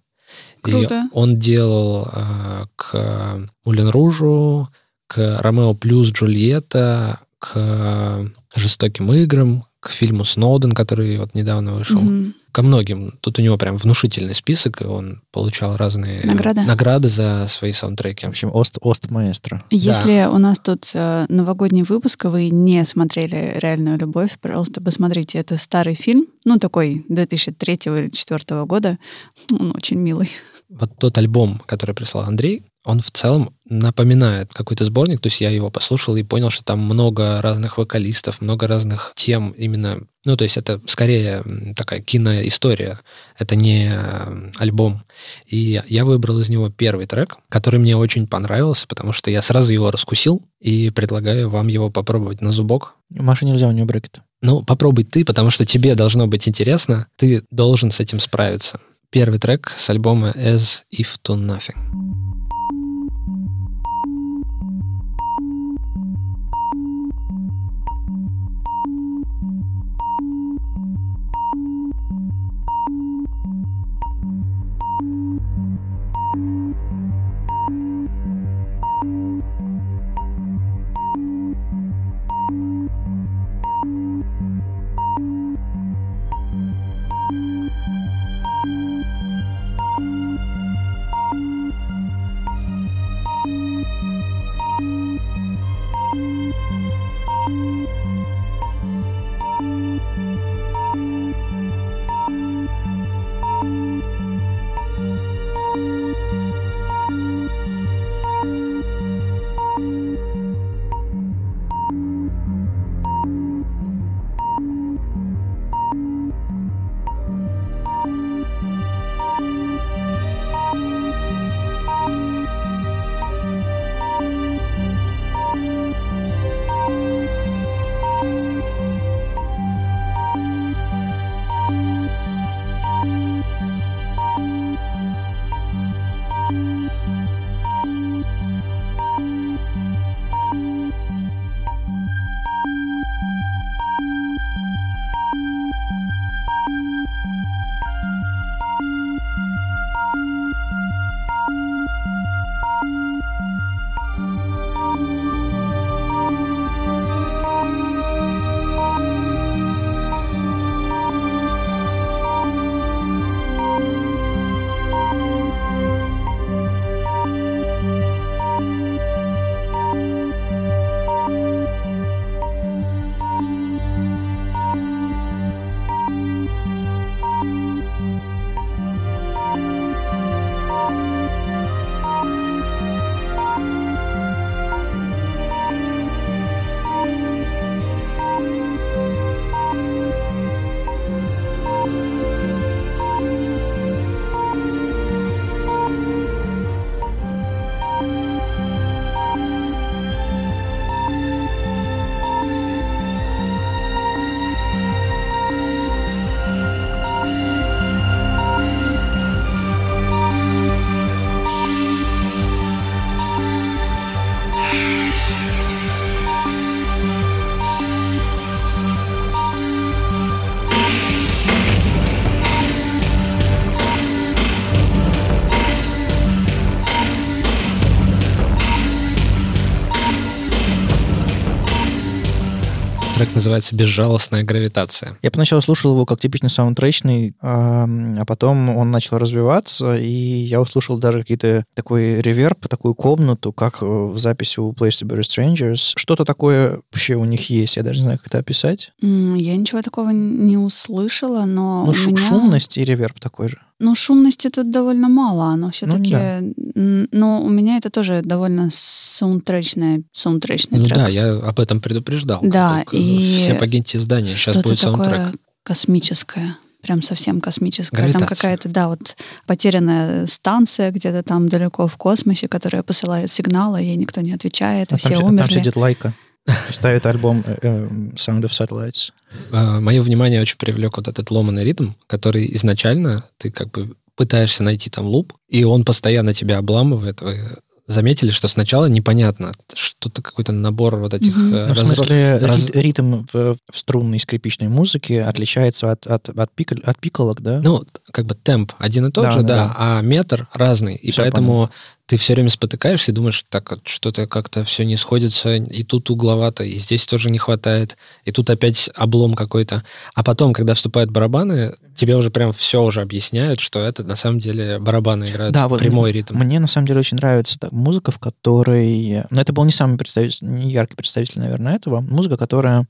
Круто. И он делал э, к Мулен Ружу, к Ромео плюс Джульетта, к Жестоким играм, к фильму Сноуден, который вот недавно вышел Мгм. ко многим. Тут у него прям внушительный список, и он получал разные Награды? награды за свои саундтреки. В общем, Ост, Ост маэстро. Если у нас тут э, новогодний выпуск, и вы не смотрели «Реальную любовь», пожалуйста, посмотрите. Это старый фильм, ну, такой 2003 или 2004 года. Он очень милый. Вот тот альбом, который прислал Андрей, он в целом напоминает какой-то сборник, то есть я его послушал и понял, что там много разных вокалистов, много разных тем именно, ну, то есть это скорее такая киноистория, это не э, альбом. И я выбрал из него первый трек, который мне очень понравился, потому что я сразу его раскусил и предлагаю вам его попробовать на зубок. Маше нельзя, у нее брекеты. Ну, попробуй ты, потому что тебе должно быть интересно, ты должен с этим справиться. Первый трек с альбома As If To Nothing. Называется «Безжалостная гравитация». Я поначалу слушал его как типичный саундтречный, а, потом он начал развиваться, и я услышал даже какие-то такой реверб, такую комнату, как в записи у Place to Be Strangers. Что-то такое вообще у них есть, я даже не знаю, как это описать. Я ничего такого не услышала, но Ну, шу- меня... шумность и реверб такой же. Ну, шумности тут довольно мало, оно все-таки... да. Но у меня это тоже довольно саундтречный, саундтречный Ну трек. да, я об этом предупреждал. Да, и Все покиньте здание, сейчас будет саундтрек. такое космическое. Прям совсем космическое. Там Гравитация. какая-то, да, вот потерянная станция где-то там далеко в космосе, которая посылает сигналы, ей никто не отвечает, и А там, все там умерли. сидит Лайка и ставит альбом э, э, Sound of Satellites. Мое внимание очень привлек вот этот ломаный ритм, который изначально ты как бы пытаешься найти там луп, и он постоянно тебя обламывает. Вы заметили, что сначала непонятно, что-то какой-то набор вот этих Мгм. э, Ну, в смысле, раз- ри- ритм в, в струнной скрипичной музыке отличается от, от, от, пиколь- от пиколок, да? Ну, как бы темп один и тот Да, же, да, да, а метр разный. И Всё поэтому ты все время спотыкаешься и думаешь, так, вот что-то как-то все не сходится, и тут угловато, и здесь тоже не хватает, и тут опять облом какой-то. А потом, когда вступают барабаны, тебе уже прям все уже объясняют, что это на самом деле барабаны играют Да, вот прямой ритм. Мне на самом деле очень нравится та музыка, в которой... Но это был не самый представитель, не яркий представитель, наверное, этого. Музыка, которая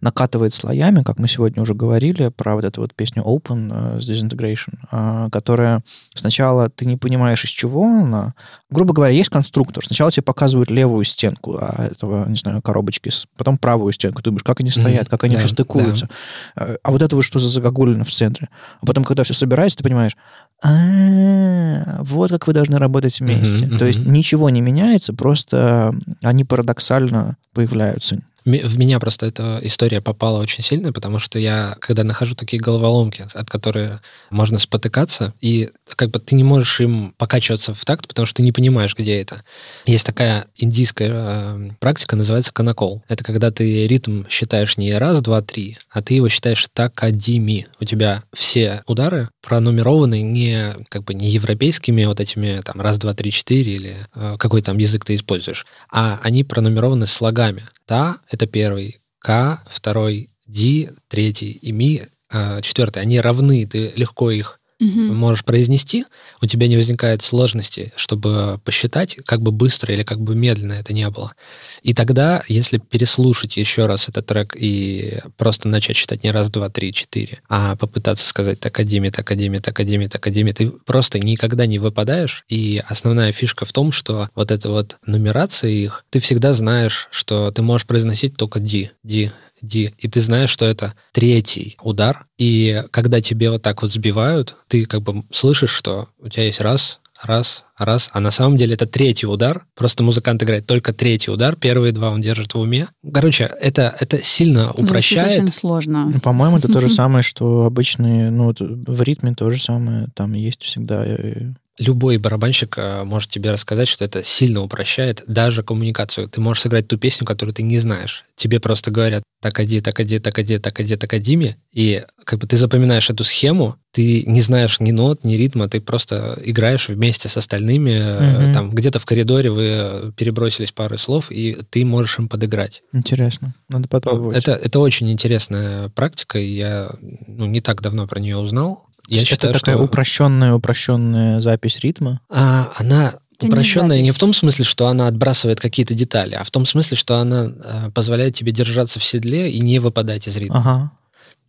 накатывает слоями, как мы сегодня уже говорили, про вот эту вот песню Open э, с Disintegration, э, которая сначала ты не понимаешь, из чего она. Грубо говоря, есть конструктор. Сначала тебе показывают левую стенку а, этого, не знаю, коробочки, потом правую стенку. Ты думаешь, как они стоят, Мгм. как они Да, стыкуются. Э, А вот это вот что за загогулина в центре. А потом, когда все собирается, ты понимаешь, а, вот как вы должны работать вместе. То есть ничего не меняется, просто они парадоксально появляются. В меня просто эта история попала очень сильно, потому что я, когда нахожу такие головоломки, от которых можно спотыкаться, и как бы ты не можешь им покачиваться в такт, потому что ты не понимаешь, где это. Есть такая индийская э, практика, называется канакол. Это когда ты ритм считаешь не раз, два, три, а ты его считаешь такадими. У тебя все удары пронумерованы не как бы не европейскими вот этими там раз, два, три, четыре или э, какой там язык ты используешь, а они пронумерованы слогами. Та — это первый, К — второй, Ди — третий, и Ми э, — четвертый. Они равны, ты легко их Мгм. можешь произнести, у тебя не возникает сложности, чтобы посчитать, как бы быстро или как бы медленно это не было. И тогда, если переслушать еще раз этот трек и просто начать считать не раз, два, три, четыре, а попытаться сказать так так академия, так академия, ты просто никогда не выпадаешь. И основная фишка в том, что вот эта вот нумерация их, ты всегда знаешь, что ты можешь произносить только D, D, D, и ты знаешь, что это третий удар, и когда тебе вот так вот сбивают, ты как бы слышишь, что у тебя есть раз, раз, раз, а на самом деле это третий удар, просто музыкант играет только третий удар, первые два он держит в уме. Короче, это, это сильно Звучит упрощает. очень сложно. Ну, По-моему, это то же самое, что обычные, ну, вот в ритме то же самое, там есть всегда... э, Любой барабанщик э, может тебе рассказать, что это сильно упрощает даже коммуникацию. Ты можешь сыграть ту песню, которую ты не знаешь. Тебе просто говорят так ади, так ади, так ади, так ади, так адиме, и как бы ты запоминаешь эту схему, ты не знаешь ни нот, ни ритма, ты просто играешь вместе с остальными, э, Мгм. там где-то в коридоре вы перебросились пару слов, и ты можешь им подыграть. Интересно, надо попробовать. Это, это очень интересная практика, и я ну, не так давно про нее узнал. Я это считаю, такая что... упрощенная, упрощенная запись ритма. А, она Это не упрощенная не, запись. в том смысле, что она отбрасывает какие-то детали, а в том смысле, что она э, позволяет тебе держаться в седле и не выпадать из ритма. Ага,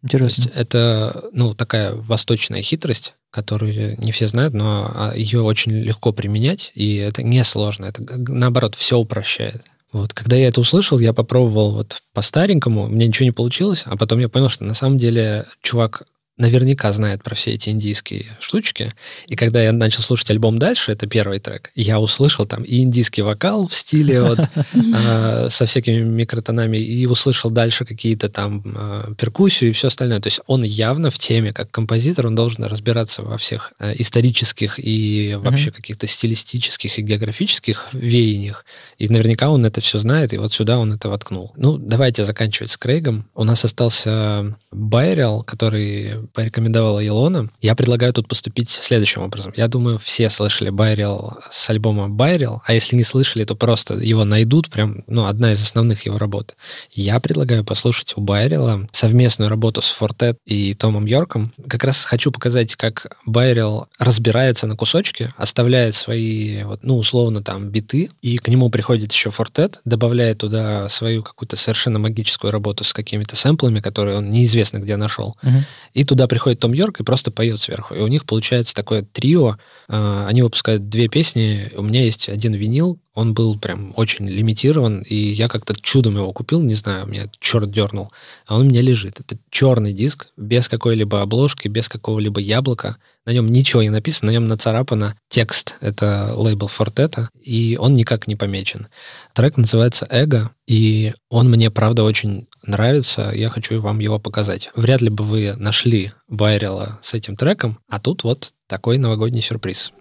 То есть интересно. это ну, такая восточная хитрость, которую не все знают, но а, ее очень легко применять, и это несложно. Это, наоборот, все упрощает. Вот, когда я это услышал, я попробовал вот по-старенькому, мне ничего не получилось, а потом я понял, что на самом деле чувак наверняка знает про все эти индийские штучки. И когда я начал слушать альбом дальше, это первый трек, я услышал там и индийский вокал в стиле вот э, со всякими микротонами, и услышал дальше какие-то там э, перкуссию и все остальное. То есть он явно в теме, как композитор, он должен разбираться во всех э, исторических и вообще каких-то стилистических и географических веяниях. И наверняка он это все знает, и вот сюда он это воткнул. Ну, давайте заканчивать с Крейгом. У нас остался Байрел, который порекомендовала Илона. Я предлагаю тут поступить следующим образом. Я думаю, все слышали Байрил с альбома Байрил, а если не слышали, то просто его найдут, прям, ну, одна из основных его работ. Я предлагаю послушать у Байрила совместную работу с Фортет и Томом Йорком. Как раз хочу показать, как Байрил разбирается на кусочки, оставляет свои, вот, ну, условно, там, биты, и к нему приходит еще Фортет, добавляет туда свою какую-то совершенно магическую работу с какими-то сэмплами, которые он неизвестно где нашел. Мгм. И туда приходит Том Йорк и просто поет сверху. И у них получается такое трио. А, Они выпускают две песни. У меня есть один винил. Он был прям очень лимитирован, и я как-то чудом его купил, не знаю, меня черт дернул. А он у меня лежит. Это черный диск, без какой-либо обложки, без какого-либо яблока. На нем ничего не написано, на нем нацарапано текст. Это лейбл Фортета, и он никак не помечен. Трек называется «Эго», и он мне, правда, очень нравится. Я хочу вам его показать. Вряд ли бы вы нашли Байрела с этим треком, а тут вот такой новогодний сюрприз.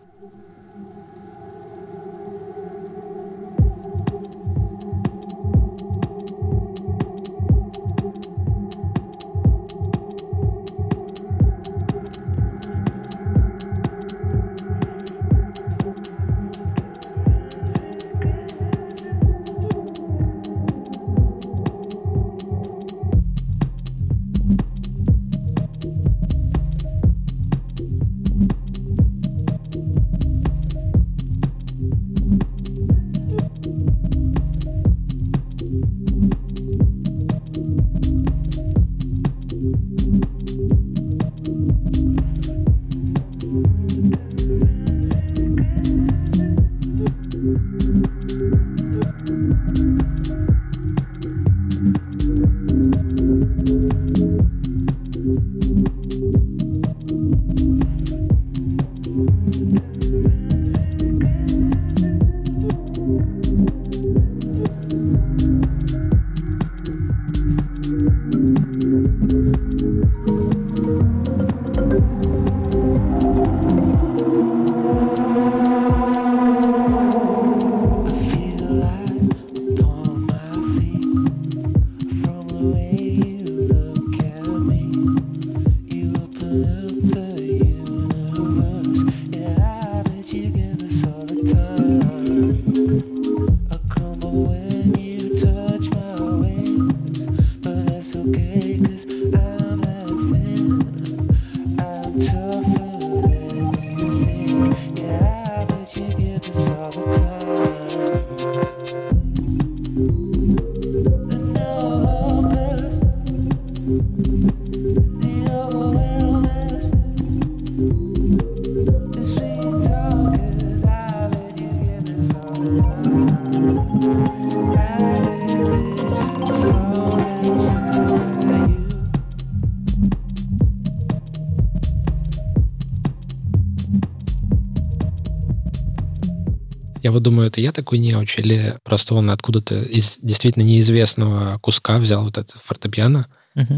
Вот думаю, это я такой неуч, или просто он откуда-то из действительно неизвестного куска взял вот это фортепиано,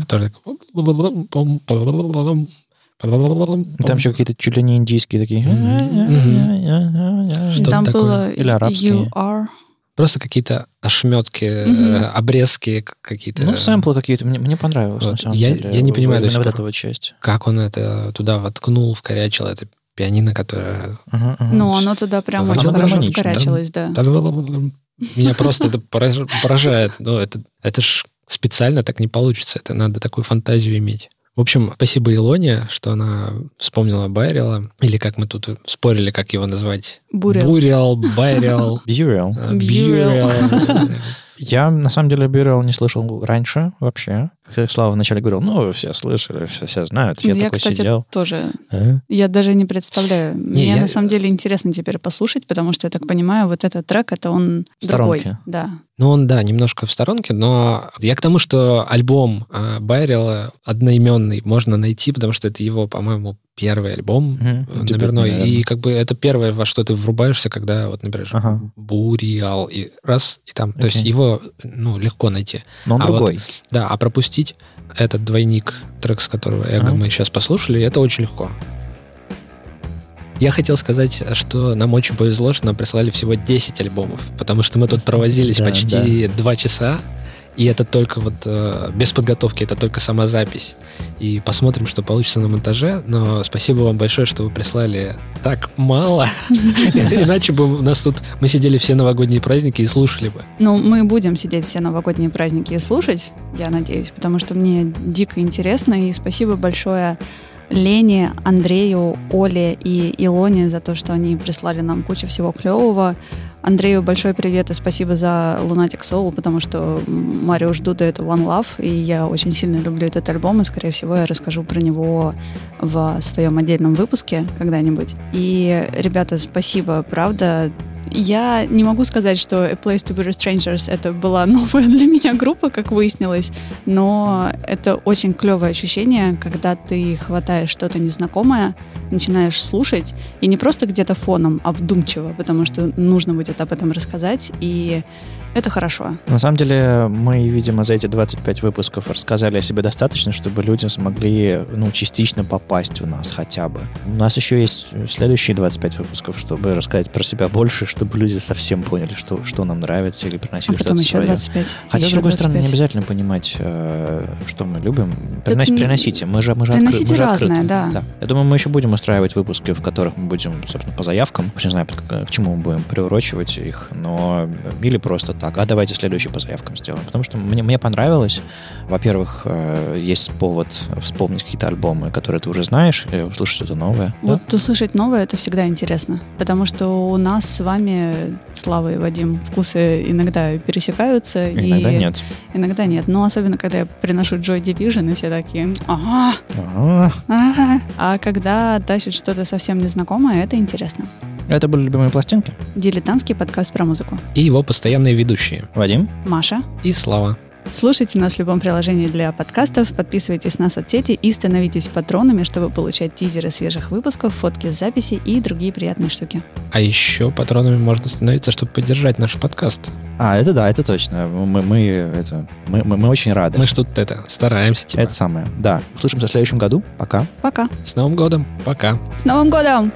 который. Там еще какие-то чуть ли не индийские такие. Что Там такое? было Или арабские. You are. Просто какие-то ошметки, э, обрезки какие-то. Ну, сэмплы какие-то. Мне, мне понравилось, Вот. на самом Я- деле. я не понимаю до сих вот пор. вот часть. Как он это туда воткнул, вкорячил, это пианино, которое... Ага, ага. Ну, оно туда прям Оно очень хорошо гармонично, да? вкорячилось, да. Меня просто это пораж- поражает. Ну, это, это ж специально так не получится. Это надо такую фантазию иметь. В общем, спасибо Илоне, что она вспомнила Байрела, или как мы тут спорили, как его назвать. Бурил. Бурил, э, Бьюрел. Бьюрел. Я, на самом деле, Burial не слышал раньше вообще. Как Слава вначале говорил, ну, все слышали, все, все знают. Я, Я, такой кстати, сидел. тоже. «А?» Я даже не представляю. Мне я- на самом деле интересно теперь послушать, потому что я так понимаю, вот этот трек это он В другой. сторонке. Да. Ну, он, да, немножко в сторонке, но я к тому, что альбом э, Байрела одноименный можно найти, потому что это его, по-моему, первый альбом Дебютный, номерной. наверное. И как бы это первое, во что ты врубаешься, когда, вот, например, Ага. Буриал, и раз, и там. То есть его, ну, легко найти. Но он А вот другой. Да, а пропустить этот двойник, трек, с которого эго Ага. мы сейчас послушали, это очень легко. Я хотел сказать, что нам очень повезло, что нам прислали всего 10 альбомов, потому что мы тут провозились Да, почти два часа, И это только вот э, без подготовки, это только сама запись. И посмотрим, что получится на монтаже. Но спасибо вам большое, что вы прислали так мало. Иначе бы у нас тут мы сидели все новогодние праздники и слушали бы. Ну, мы будем сидеть все новогодние праздники и слушать, я надеюсь, потому что мне дико интересно. И спасибо большое Лене, Андрею, Оле и Илоне за то, что они прислали нам кучу всего клевого. Андрею большой привет и спасибо за Lunatic Soul, потому что Марио ждут это One Love, и я очень сильно люблю этот альбом, и, скорее всего, я расскажу про него в своем отдельном выпуске когда-нибудь. И, ребята, спасибо, правда, я не могу сказать, что A Place to Be Strangers это была новая для меня группа, как выяснилось, но это очень клевое ощущение, когда ты хватаешь что-то незнакомое, начинаешь слушать, и не просто где-то фоном, а вдумчиво, потому что нужно будет об этом рассказать, и это хорошо. На самом деле, мы, видимо, за эти 25 выпусков рассказали о себе достаточно, чтобы люди смогли, ну, частично попасть в нас хотя бы. У нас еще есть следующие 25 выпусков, чтобы рассказать про себя больше, чтобы люди совсем поняли, что, что нам нравится или приносили а что-то еще свое. 25. Хотя, еще с другой 25. стороны, не обязательно понимать, э, что мы любим. Принос, приносите. Мы же, мы же, приносите откры, мы же разное, открыты. да. да. Я думаю, мы еще будем устраивать выпуски, в которых мы будем, собственно, по заявкам. Уж не знаю, к, к чему мы будем приурочивать их, но или просто так. А давайте следующий по заявкам сделаем. Потому что мне, мне понравилось. Во-первых, э, есть повод вспомнить какие-то альбомы, которые ты уже знаешь, и услышать что-то новое. Вот да? услышать новое это всегда интересно. Потому что у нас с вами, Слава и Вадим, вкусы иногда пересекаются. Иногда и нет. Иногда нет. Но особенно, когда я приношу Joy Division, и все такие, ага. А когда тащит что-то совсем незнакомое, это интересно. Это были любимые пластинки. Дилетантский подкаст про музыку. И его постоянные ведущие. Вадим? Маша. И Слава. Слушайте нас в любом приложении для подкастов, подписывайтесь на соцсети и становитесь патронами, чтобы получать тизеры свежих выпусков, фотки с записи и другие приятные штуки. А еще патронами можно становиться, чтобы поддержать наш подкаст. А, это да, это точно. Мы, мы, это, мы, мы, мы очень рады. Мы тут это стараемся, типа. Это самое. Да. Услышимся в следующем году. Пока. Пока. С Новым годом. Пока. С Новым годом!